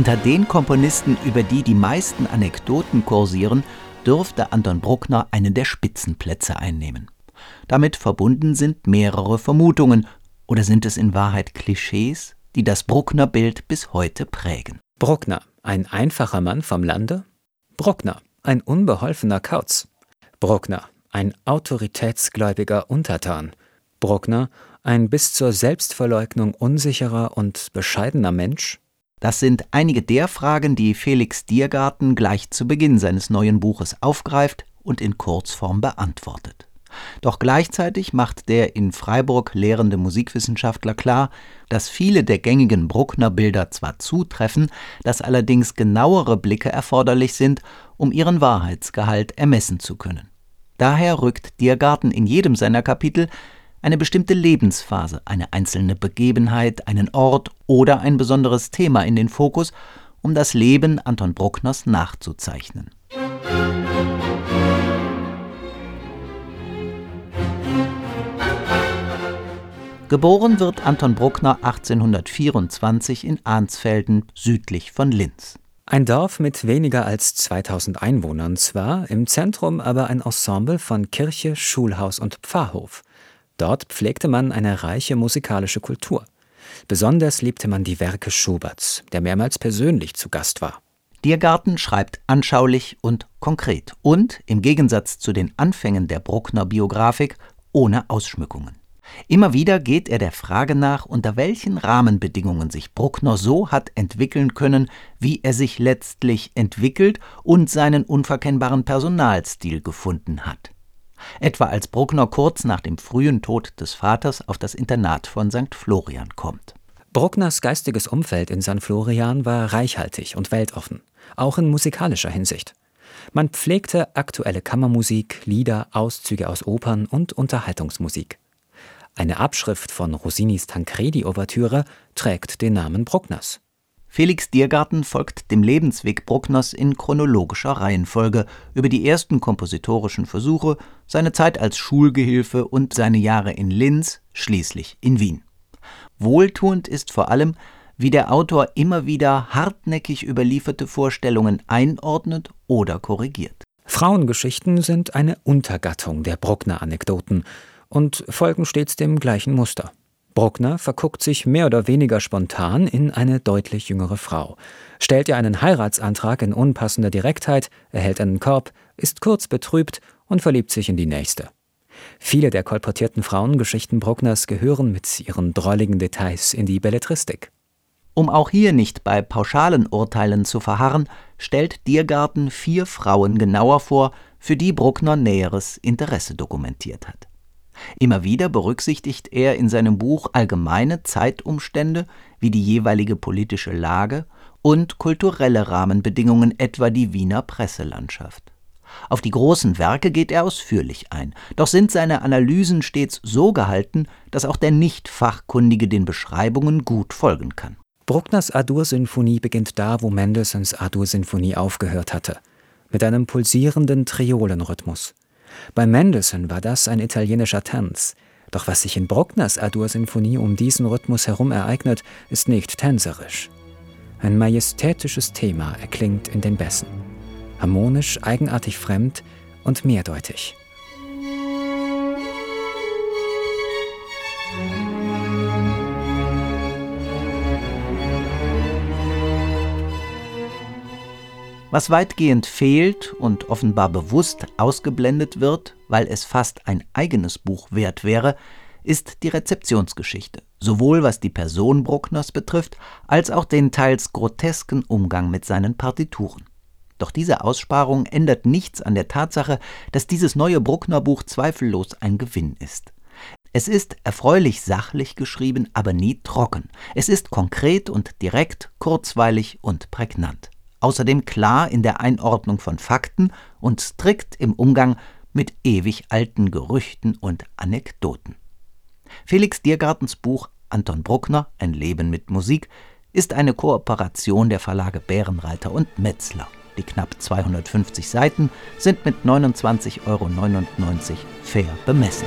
Unter den Komponisten, über die die meisten Anekdoten kursieren, dürfte Anton Bruckner einen der Spitzenplätze einnehmen. Damit verbunden sind mehrere Vermutungen, oder sind es in Wahrheit Klischees, die das Bruckner-Bild bis heute prägen? Bruckner, ein einfacher Mann vom Lande? Bruckner, ein unbeholfener Kauz. Bruckner, ein autoritätsgläubiger Untertan. Bruckner, ein bis zur Selbstverleugnung unsicherer und bescheidener Mensch? Das sind einige der Fragen, die Felix Diergarten gleich zu Beginn seines neuen Buches aufgreift und in Kurzform beantwortet. Doch gleichzeitig macht der in Freiburg lehrende Musikwissenschaftler klar, dass viele der gängigen Bruckner Bilder zwar zutreffen, dass allerdings genauere Blicke erforderlich sind, um ihren Wahrheitsgehalt ermessen zu können. Daher rückt Diergarten in jedem seiner Kapitel eine bestimmte Lebensphase, eine einzelne Begebenheit, einen Ort oder ein besonderes Thema in den Fokus, um das Leben Anton Bruckners nachzuzeichnen. Geboren wird Anton Bruckner 1824 in Arnsfelden südlich von Linz. Ein Dorf mit weniger als 2000 Einwohnern zwar, im Zentrum aber ein Ensemble von Kirche, Schulhaus und Pfarrhof. Dort pflegte man eine reiche musikalische Kultur. Besonders liebte man die Werke Schuberts, der mehrmals persönlich zu Gast war. Diergarten schreibt anschaulich und konkret und, im Gegensatz zu den Anfängen der Bruckner Biografik, ohne Ausschmückungen. Immer wieder geht er der Frage nach, unter welchen Rahmenbedingungen sich Bruckner so hat entwickeln können, wie er sich letztlich entwickelt und seinen unverkennbaren Personalstil gefunden hat. Etwa als Bruckner kurz nach dem frühen Tod des Vaters auf das Internat von St. Florian kommt. Bruckners geistiges Umfeld in St. Florian war reichhaltig und weltoffen, auch in musikalischer Hinsicht. Man pflegte aktuelle Kammermusik, Lieder, Auszüge aus Opern und Unterhaltungsmusik. Eine Abschrift von Rossinis Tancredi-Ouvertüre trägt den Namen Bruckners. Felix Diergarten folgt dem Lebensweg Bruckners in chronologischer Reihenfolge über die ersten kompositorischen Versuche, seine Zeit als Schulgehilfe und seine Jahre in Linz, schließlich in Wien. Wohltuend ist vor allem, wie der Autor immer wieder hartnäckig überlieferte Vorstellungen einordnet oder korrigiert. Frauengeschichten sind eine Untergattung der Bruckner-Anekdoten und folgen stets dem gleichen Muster. Bruckner verguckt sich mehr oder weniger spontan in eine deutlich jüngere Frau, stellt ihr einen Heiratsantrag in unpassender Direktheit, erhält einen Korb, ist kurz betrübt und verliebt sich in die nächste. Viele der kolportierten Frauengeschichten Bruckners gehören mit ihren drolligen Details in die Belletristik. Um auch hier nicht bei pauschalen Urteilen zu verharren, stellt Diergarten vier Frauen genauer vor, für die Bruckner näheres Interesse dokumentiert hat. Immer wieder berücksichtigt er in seinem Buch allgemeine Zeitumstände wie die jeweilige politische Lage und kulturelle Rahmenbedingungen, etwa die Wiener Presselandschaft. Auf die großen Werke geht er ausführlich ein, doch sind seine Analysen stets so gehalten, dass auch der Nicht-Fachkundige den Beschreibungen gut folgen kann. Bruckners A-Dur-Sinfonie beginnt da, wo Mendelssohns A-Dur-Sinfonie aufgehört hatte, mit einem pulsierenden Triolenrhythmus. Bei Mendelssohn war das ein italienischer Tanz. Doch was sich in Bruckners A-Dur-Sinfonie um diesen Rhythmus herum ereignet, ist nicht tänzerisch. Ein majestätisches Thema erklingt in den Bässen. Harmonisch, eigenartig fremd und mehrdeutig. Was weitgehend fehlt und offenbar bewusst ausgeblendet wird, weil es fast ein eigenes Buch wert wäre, ist die Rezeptionsgeschichte, sowohl was die Person Bruckners betrifft, als auch den teils grotesken Umgang mit seinen Partituren. Doch diese Aussparung ändert nichts an der Tatsache, dass dieses neue Bruckner-Buch zweifellos ein Gewinn ist. Es ist erfreulich sachlich geschrieben, aber nie trocken. Es ist konkret und direkt, kurzweilig und prägnant außerdem klar in der Einordnung von Fakten und strikt im Umgang mit ewig alten Gerüchten und Anekdoten. Felix Diergartens Buch Anton Bruckner Ein Leben mit Musik ist eine Kooperation der Verlage Bärenreiter und Metzler. Die knapp 250 Seiten sind mit 29,99 Euro fair bemessen.